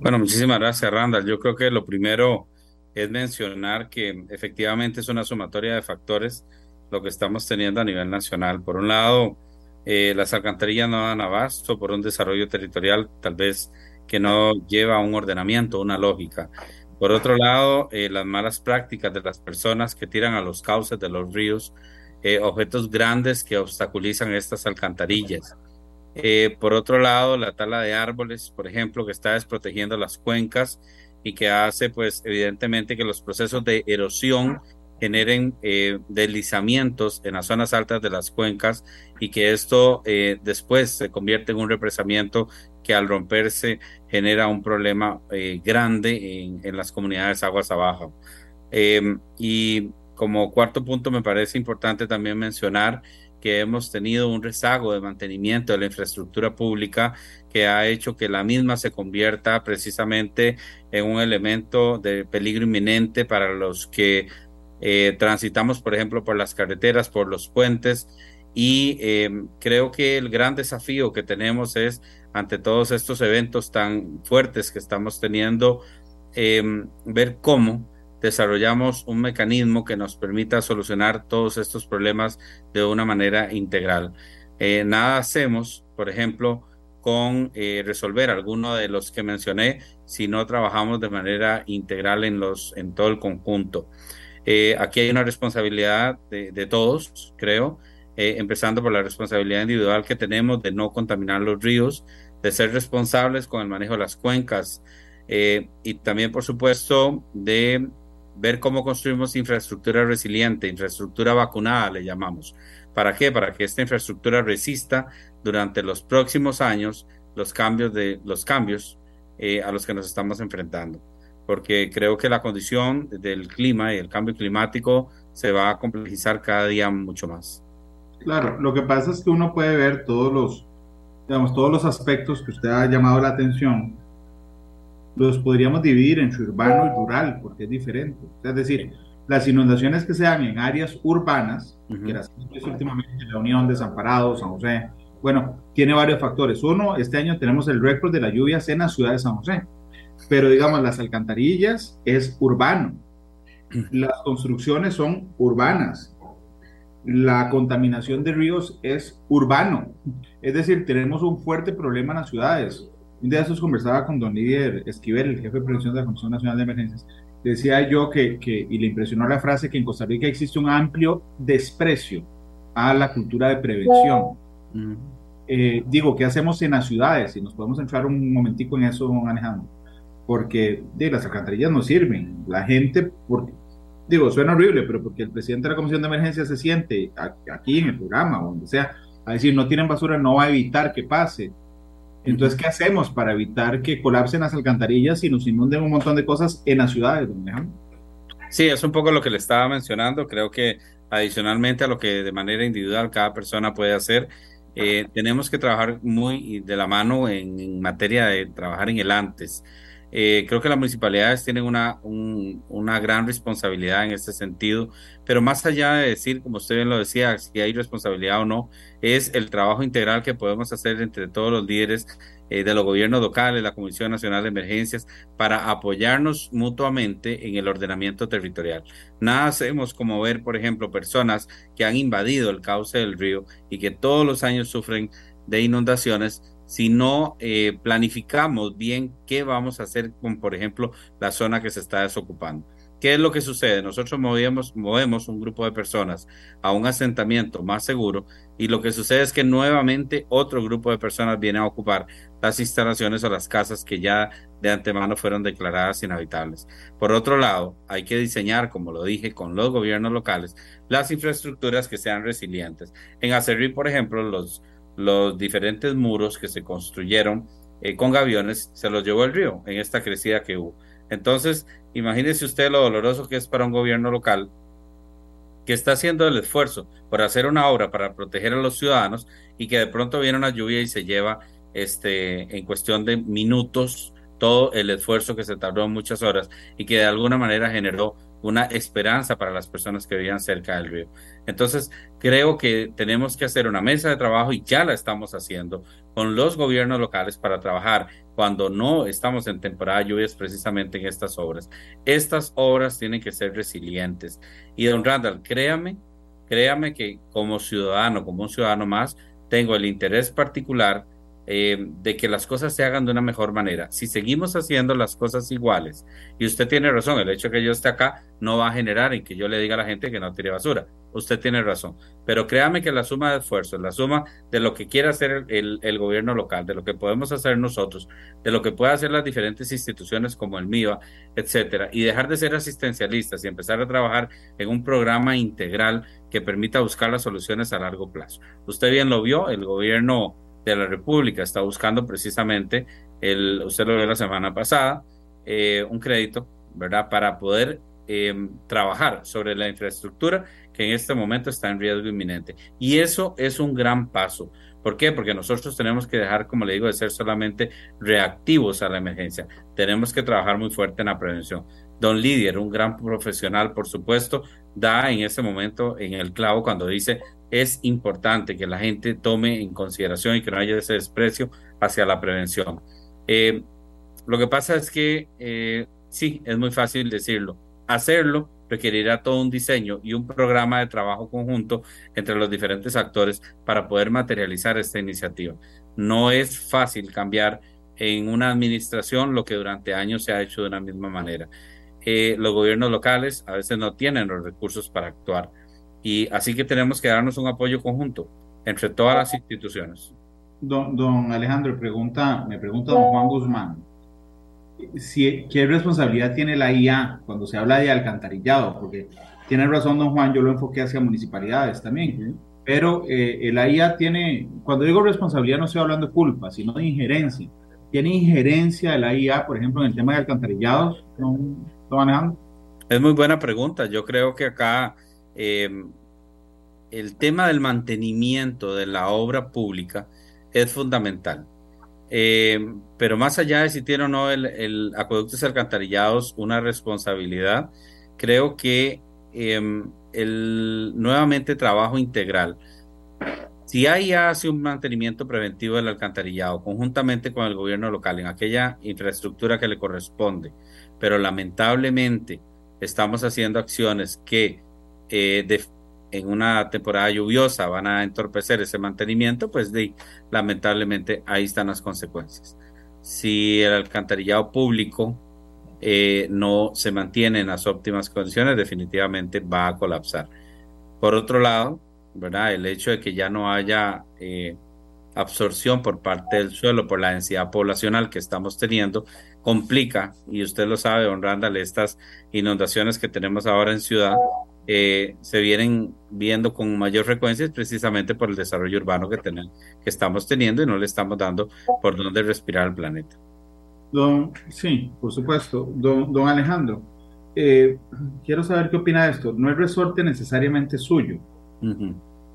Bueno, muchísimas gracias, Randall. Yo creo que lo primero es mencionar que efectivamente es una sumatoria de factores lo que estamos teniendo a nivel nacional. Por un lado, eh, las alcantarillas no dan abasto por un desarrollo territorial tal vez que no lleva un ordenamiento, una lógica. Por otro lado, eh, las malas prácticas de las personas que tiran a los cauces de los ríos eh, objetos grandes que obstaculizan estas alcantarillas. Eh, por otro lado, la tala de árboles, por ejemplo, que está desprotegiendo las cuencas y que hace, pues, evidentemente que los procesos de erosión generen eh, deslizamientos en las zonas altas de las cuencas y que esto eh, después se convierte en un represamiento que al romperse genera un problema eh, grande en, en, las comunidades aguas abajo. Em, y como cuarto punto me parece importante también mencionar que hemos tenido un rezago de mantenimiento de la infraestructura pública que ha hecho que la misma se convierta precisamente en un elemento de peligro inminente para los que eh, transitamos, por ejemplo, por las carreteras, por los puentes. Y eh, creo que el gran desafío que tenemos es, ante todos estos eventos tan fuertes que estamos teniendo, eh, ver cómo desarrollamos un mecanismo que nos permita solucionar todos estos problemas de una manera integral. Eh, nada hacemos, por ejemplo, con eh, resolver alguno de los que mencioné si no trabajamos de manera integral en, los, en todo el conjunto. Eh, aquí hay una responsabilidad de todos, creo, empezando por la responsabilidad individual que tenemos de no contaminar los ríos, de ser responsables con el manejo de las cuencas y también, por supuesto, de ver cómo construimos infraestructura resiliente, infraestructura vacunada, le llamamos. ¿Para qué? Para que esta infraestructura resista durante los próximos años los cambios, de, los cambios eh, a los que nos estamos enfrentando. Porque creo que la condición del clima y el cambio climático se va a complejizar cada día mucho más. Claro, lo que pasa es que uno puede ver todos los, digamos, todos los aspectos que usted ha llamado la atención los podríamos dividir entre urbano y rural, porque es diferente. Es decir, las inundaciones que se dan en áreas urbanas, que las últimamente la Unión, Desamparados, San José, bueno, tiene varios factores. Uno, este año tenemos el récord de las lluvias en la ciudad de San José, pero digamos, las alcantarillas es urbano, las construcciones son urbanas, la contaminación de ríos es urbano, es decir, tenemos un fuerte problema en las ciudades. Un día esos conversaba con don Líder Esquivel, el jefe de prevención de la Comisión Nacional de Emergencias. Decía yo que, que, y le impresionó la frase, que en Costa Rica existe un amplio desprecio a la cultura de prevención. Eh, digo, ¿qué hacemos en las ciudades? Y nos podemos entrar un momentico en eso, manejando. Porque de, las alcantarillas no sirven. La gente, porque, digo, suena horrible, pero porque el presidente de la Comisión de Emergencia se siente aquí en el programa o donde sea, a decir, no tienen basura, no va a evitar que pase entonces, ¿qué hacemos para evitar que colapsen las alcantarillas y nos inunden un montón de cosas en las ciudades, don Sí, es un poco lo que le estaba mencionando. Creo que adicionalmente a lo que de manera individual cada persona puede hacer, eh, tenemos que trabajar muy de la mano en, materia de trabajar en el antes. Eh, creo que las municipalidades tienen una, una gran responsabilidad en este sentido, pero más allá de decir, como usted bien lo decía, si hay responsabilidad o no, es el trabajo integral que podemos hacer entre todos los líderes eh, de los gobiernos locales, la Comisión Nacional de Emergencias, para apoyarnos mutuamente en el ordenamiento territorial. Nada hacemos como ver, por ejemplo, personas que han invadido el cauce del río y que todos los años sufren de inundaciones si no eh, planificamos bien qué vamos a hacer con, por ejemplo, la zona que se está desocupando. ¿Qué es lo que sucede? Nosotros movemos, movemos un grupo de personas a un asentamiento más seguro y lo que sucede es que nuevamente otro grupo de personas viene a ocupar las instalaciones o las casas que ya de antemano fueron declaradas inhabitables. Por otro lado, hay que diseñar, como lo dije, con los gobiernos locales, las infraestructuras que sean resilientes. En Acerrí, por ejemplo, los, los diferentes muros que se construyeron eh, con gaviones se los llevó el río en esta crecida que hubo. Entonces, imagínese usted lo doloroso que es para un gobierno local que está haciendo el esfuerzo por hacer una obra para proteger a los ciudadanos y que de pronto viene una lluvia y se lleva este en cuestión de minutos todo el esfuerzo que se tardó muchas horas y que de alguna manera generó una esperanza para las personas que vivían cerca del río. Entonces, creo que tenemos que hacer una mesa de trabajo y ya la estamos haciendo con los gobiernos locales para trabajar cuando no estamos en temporada de lluvias precisamente en estas obras. Estas obras tienen que ser resilientes. Y don Randall, créame, créame que como ciudadano, como un ciudadano más, tengo el interés particular eh, de que las cosas se hagan de una mejor manera. Si seguimos haciendo las cosas iguales, y usted tiene razón, el hecho de que yo esté acá no va a generar en que yo le diga a la gente que no tire basura. Usted tiene razón. Pero créame que la suma de esfuerzos, la suma de lo que quiere hacer el, el gobierno local, de lo que podemos hacer nosotros, de lo que pueden hacer las diferentes instituciones como el MIVA, etcétera, y dejar de ser asistencialistas y empezar a trabajar en un programa integral que permita buscar las soluciones a largo plazo. Usted bien lo vio, el gobierno de la República está buscando precisamente, el, usted lo vio la semana pasada, eh, un crédito, ¿verdad? Para poder em, trabajar sobre la infraestructura que en este momento está en riesgo inminente. Y eso es un gran paso. ¿Por qué? Porque nosotros tenemos que dejar, como le digo, de ser solamente reactivos a la emergencia. Tenemos que trabajar muy fuerte en la prevención. Don Lidier, un gran profesional, por supuesto, da en ese momento en el clavo cuando dice es importante que la gente tome en consideración y que no haya ese desprecio hacia la prevención. Eh, lo que pasa es que eh, sí, es muy fácil decirlo. Hacerlo requerirá todo un diseño y un programa de trabajo conjunto entre los diferentes actores para poder materializar esta iniciativa. No es fácil cambiar en una administración lo que durante años se ha hecho de una misma manera. Eh, los gobiernos locales a veces no tienen los recursos para actuar y así que tenemos que darnos un apoyo conjunto entre todas las instituciones. Don, don Alejandro, pregunta, me pregunta don Juan Guzmán, si, ¿qué responsabilidad tiene la IA cuando se habla de alcantarillado? Porque tiene razón don Juan, yo lo enfoqué hacia municipalidades también, pero eh, la IA tiene, cuando digo responsabilidad no estoy hablando de culpa, sino de injerencia. ¿Tiene injerencia la IA, por ejemplo, en el tema de alcantarillados, don, don Alejandro? Es muy buena pregunta. Yo creo que acá Em, el tema del mantenimiento de la obra pública es fundamental. Em, pero más allá de si tiene o no el, el acueductos alcantarillados una responsabilidad, creo que em, el nuevamente trabajo integral. Si hay hace un mantenimiento preventivo del alcantarillado conjuntamente con el gobierno local en aquella infraestructura que le corresponde, pero lamentablemente estamos haciendo acciones que eh, en una temporada lluviosa van a entorpecer ese mantenimiento, pues lamentablemente ahí están las consecuencias. Si el alcantarillado público eh, no se mantiene en las óptimas condiciones, definitivamente va a colapsar. Por otro lado, el hecho de que ya no haya eh, absorción por parte del suelo por la densidad poblacional que estamos teniendo complica, y usted lo sabe, don Randall, estas inundaciones que tenemos ahora en ciudad eh, se vienen viendo con mayor frecuencia precisamente por el desarrollo urbano que, tenemos, que estamos teniendo y no le estamos dando por dónde respirar al planeta. Don, sí, por supuesto. Don, don Alejandro, eh, quiero saber qué opina de esto. No es resorte necesariamente suyo,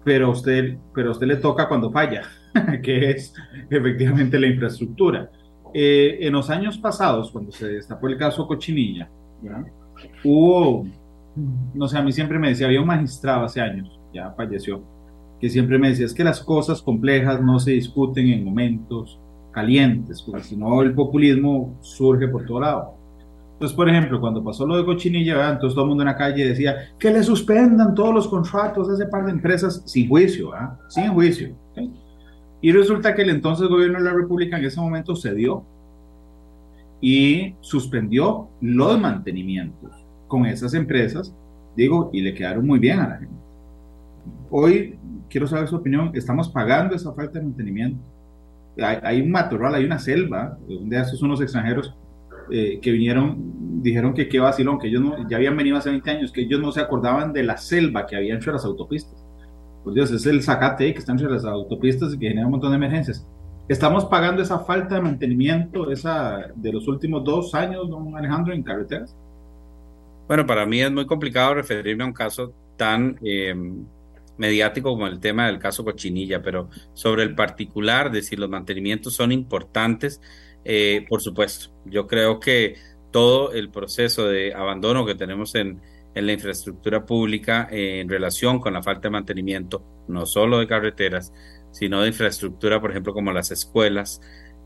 pero, usted, pero a usted le toca cuando falla, <laughs> que es efectivamente la infraestructura. Eh, en los años pasados, cuando se destapó el caso Cochinilla, hubo no sé, a mí siempre me decía, había un magistrado hace años, ya falleció, que siempre me decía, es que las cosas complejas no se discuten en momentos calientes, porque si no el populismo surge por todo lado. Entonces, por ejemplo, cuando pasó lo de Cochinilla, entonces todo el mundo en la calle decía que le suspendan todos los contratos a ese par de empresas sin juicio, sin juicio. Y resulta que el entonces gobierno de la República en ese momento cedió y suspendió los mantenimientos con esas empresas, digo, y le quedaron muy bien a la gente. Hoy, quiero saber su opinión, estamos pagando esa falta de mantenimiento. Hay, un matorral, hay una selva, de esos unos extranjeros eh, que vinieron, dijeron que qué vacilón, que ellos no, ya habían venido hace 20 años, que ellos no se acordaban de la selva que había entre las autopistas. Pues Dios, es el zacate que está entre las autopistas y que genera un montón de emergencias. Estamos pagando esa falta de mantenimiento esa de los últimos dos años, don Alejandro, en carreteras. Bueno, para mí es muy complicado referirme a un caso tan eh, mediático como el tema del caso Cochinilla, pero sobre el particular de si los mantenimientos son importantes, eh, por supuesto. Yo creo que todo el proceso de abandono que tenemos en, la infraestructura pública eh, en relación con la falta de mantenimiento, no solo de carreteras, sino de infraestructura, por ejemplo, como las escuelas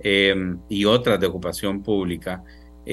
y otras de ocupación pública,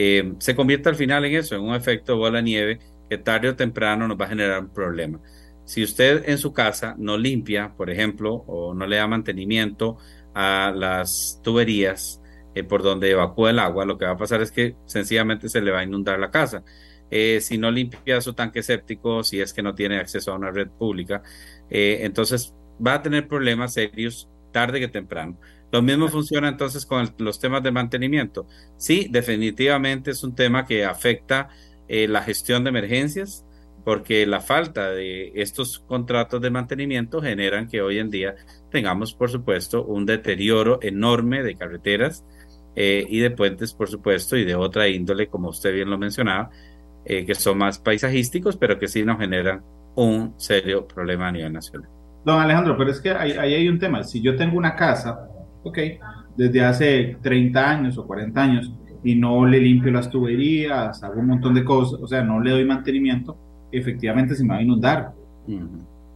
eh, se convierte al final en eso, en un efecto bola nieve que tarde o temprano nos va a generar un problema. Si usted en su casa no limpia, por ejemplo, o no le da mantenimiento a las tuberías eh, por donde evacúa el agua, lo que va a pasar es que sencillamente se le va a inundar la casa. Eh, si no limpia su tanque séptico, si es que no tiene acceso a una red pública, entonces va a tener problemas serios tarde que temprano. Lo mismo funciona entonces con los temas de mantenimiento. Sí, definitivamente es un tema que afecta la gestión de emergencias, porque la falta de estos contratos de mantenimiento generan que hoy en día tengamos, por supuesto, un deterioro enorme de carreteras eh, y de puentes, por supuesto, y de otra índole, como usted bien lo mencionaba, eh, que son más paisajísticos, pero que sí nos generan un serio problema a nivel nacional. Don Alejandro, pero es que ahí, hay un tema. Si yo tengo una casa, ok, desde hace 30 años o 40 años, y no le limpio las tuberías, hago un montón de cosas, o sea, no le doy mantenimiento, efectivamente se me va a inundar.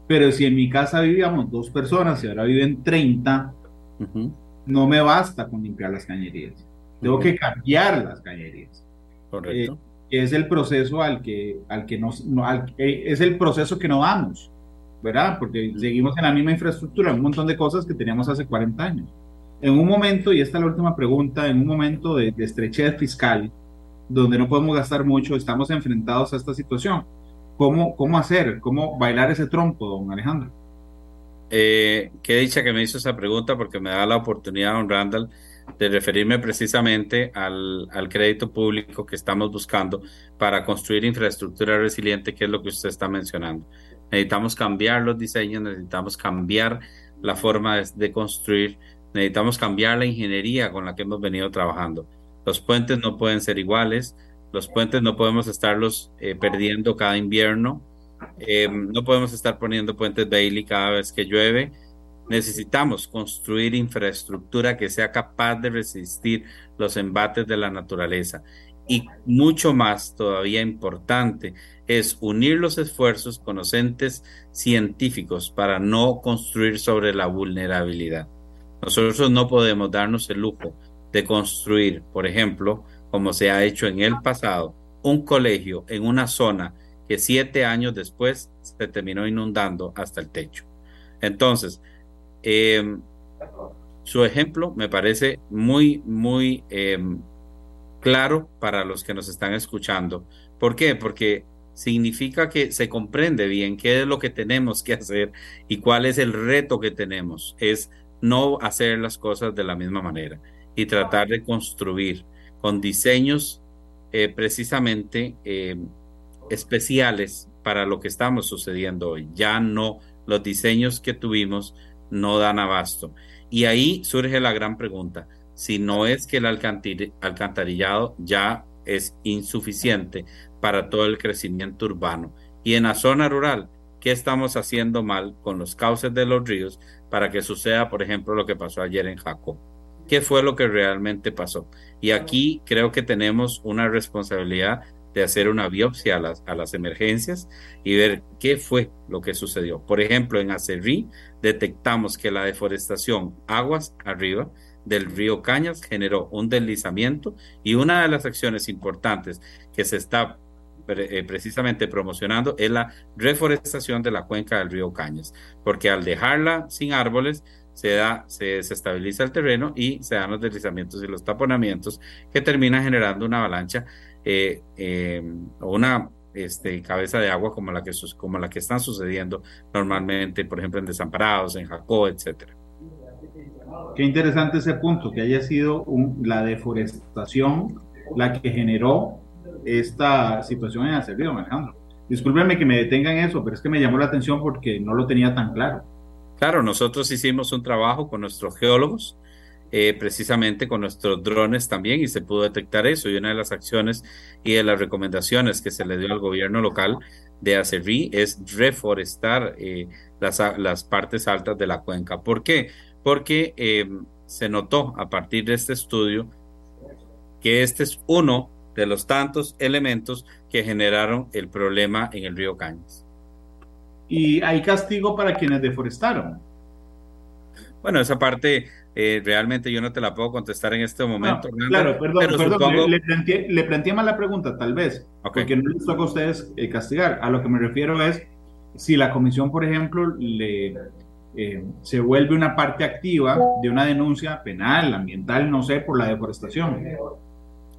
Pero si en mi casa vivíamos dos personas y ahora viven 30, no me basta con limpiar las cañerías. Tengo que cambiar las cañerías. Correcto. Eh, es el proceso al que, al que nos, es el proceso que no vamos, ¿verdad? Porque seguimos en la misma infraestructura, un montón de cosas que teníamos hace 40 años. En un momento, y esta es la última pregunta, en un momento de, de estrechez fiscal, donde no podemos gastar mucho, estamos enfrentados a esta situación ¿Cómo, cómo hacer? ¿Cómo bailar ese trompo, don Alejandro? Eh, qué dicha que me hizo esa pregunta porque me da la oportunidad, don Randall, de referirme precisamente al, al, crédito público que estamos buscando para construir infraestructura resiliente, que es lo que usted está mencionando. Necesitamos cambiar los diseños, necesitamos cambiar la forma de, de construir, necesitamos cambiar la ingeniería con la que hemos venido trabajando. Los puentes no pueden ser iguales, los puentes no podemos estarlos eh, perdiendo cada invierno. Eh, no podemos estar poniendo puentes Bailey cada vez que llueve. Necesitamos construir infraestructura que sea capaz de resistir los embates de la naturaleza. Y mucho más todavía importante es unir los esfuerzos con los entes científicos para no construir sobre la vulnerabilidad. Nosotros no podemos darnos el lujo de construir, por ejemplo, como se ha hecho en el pasado, un colegio en una zona que siete años después se terminó inundando hasta el techo. Entonces, em, su ejemplo me parece muy, muy em, claro para los que nos están escuchando. ¿Por qué? Porque significa que se comprende bien qué es lo que tenemos que hacer y cuál es el reto que tenemos. Es no hacer las cosas de la misma manera y tratar de construir con diseños eh, precisamente eh, especiales para lo que estamos sucediendo hoy. Ya no, los diseños que tuvimos no dan abasto. Y ahí surge la gran pregunta, si no es que el alcantarillado ya es insuficiente para todo el crecimiento urbano. Y en la zona rural, ¿qué estamos haciendo mal con los cauces de los ríos para que suceda, por ejemplo, lo que pasó ayer en Jaco? qué fue lo que realmente pasó. Y aquí creo que tenemos una responsabilidad de hacer una biopsia a las, a las emergencias y ver qué fue lo que sucedió. Por ejemplo, en Acerrí detectamos que la deforestación aguas arriba del río Cañas generó un deslizamiento y una de las acciones importantes que se está eh, precisamente promocionando es la reforestación de la cuenca del río Cañas, porque al dejarla sin árboles, se da, se desestabiliza el terreno y se dan los deslizamientos y los taponamientos que termina generando una avalancha eh, em, o una este, cabeza de agua como la, que, como la que están sucediendo normalmente, por ejemplo, en Desamparados, en Jacó, etcétera. Qué interesante ese punto, que haya sido la deforestación la que generó esta situación en Acerrío, Alejandro. Discúlpenme que me detengan eso, pero es que me llamó la atención porque no lo tenía tan claro. Claro, nosotros hicimos un trabajo con nuestros geólogos, eh, precisamente con nuestros drones también, y se pudo detectar eso. Y una de las acciones y de las recomendaciones que se le dio al gobierno local de ACERI es reforestar eh, las, las, partes altas de la cuenca. ¿Por qué? Porque eh, se notó a partir de este estudio que este es uno de los tantos elementos que generaron el problema en el río Cañas y hay castigo para quienes deforestaron. Bueno, esa parte eh, realmente yo no te la puedo contestar en este momento. claro, perdón, perdón le, planteé, le, planteé, mal la pregunta, tal vez, porque no les toca a ustedes eh, castigar. A lo que me refiero es, si la comisión, por ejemplo, le, eh, se vuelve una parte activa de una denuncia penal, ambiental, no sé, por la deforestación.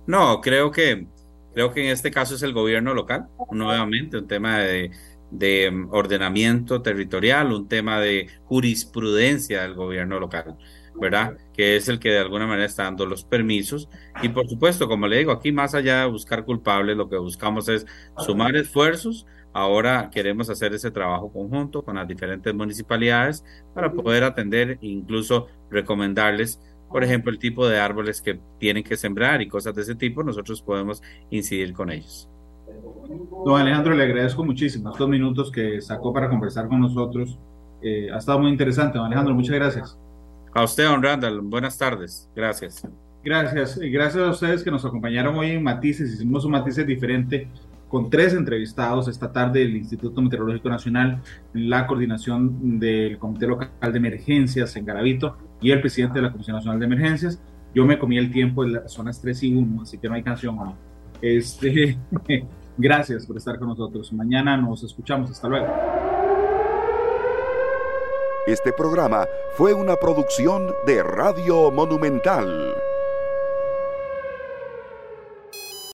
No, creo que, creo que en este caso es el gobierno local, nuevamente, un tema de, de mm, ordenamiento territorial, un tema de jurisprudencia del gobierno local, ¿verdad? Que es el que de alguna manera está dando los permisos. Y por supuesto, como le digo, aquí más allá de buscar culpables, lo que buscamos es sumar esfuerzos. Ahora queremos hacer ese trabajo conjunto con las diferentes municipalidades para poder atender e incluso recomendarles por ejemplo, el tipo de árboles que tienen que sembrar y cosas de ese tipo, nosotros podemos incidir con ellos. Don Alejandro, le agradezco muchísimo estos minutos que sacó para conversar con nosotros. Eh, ha estado muy interesante, don Alejandro, muchas gracias. A usted, don Randall, buenas tardes. Gracias. Gracias, gracias a ustedes que nos acompañaron hoy en Matices. Hicimos un Matices diferente con tres entrevistados esta tarde del Instituto Meteorológico Nacional, la coordinación del Comité Local de Emergencias en Garavito y el presidente de la Comisión Nacional de Emergencias. Yo me comí el tiempo de las zonas 3 y 1, así que no hay canción Este, <laughs> gracias por estar con nosotros. Mañana nos escuchamos. Hasta luego. Este programa fue una producción de Radio Monumental.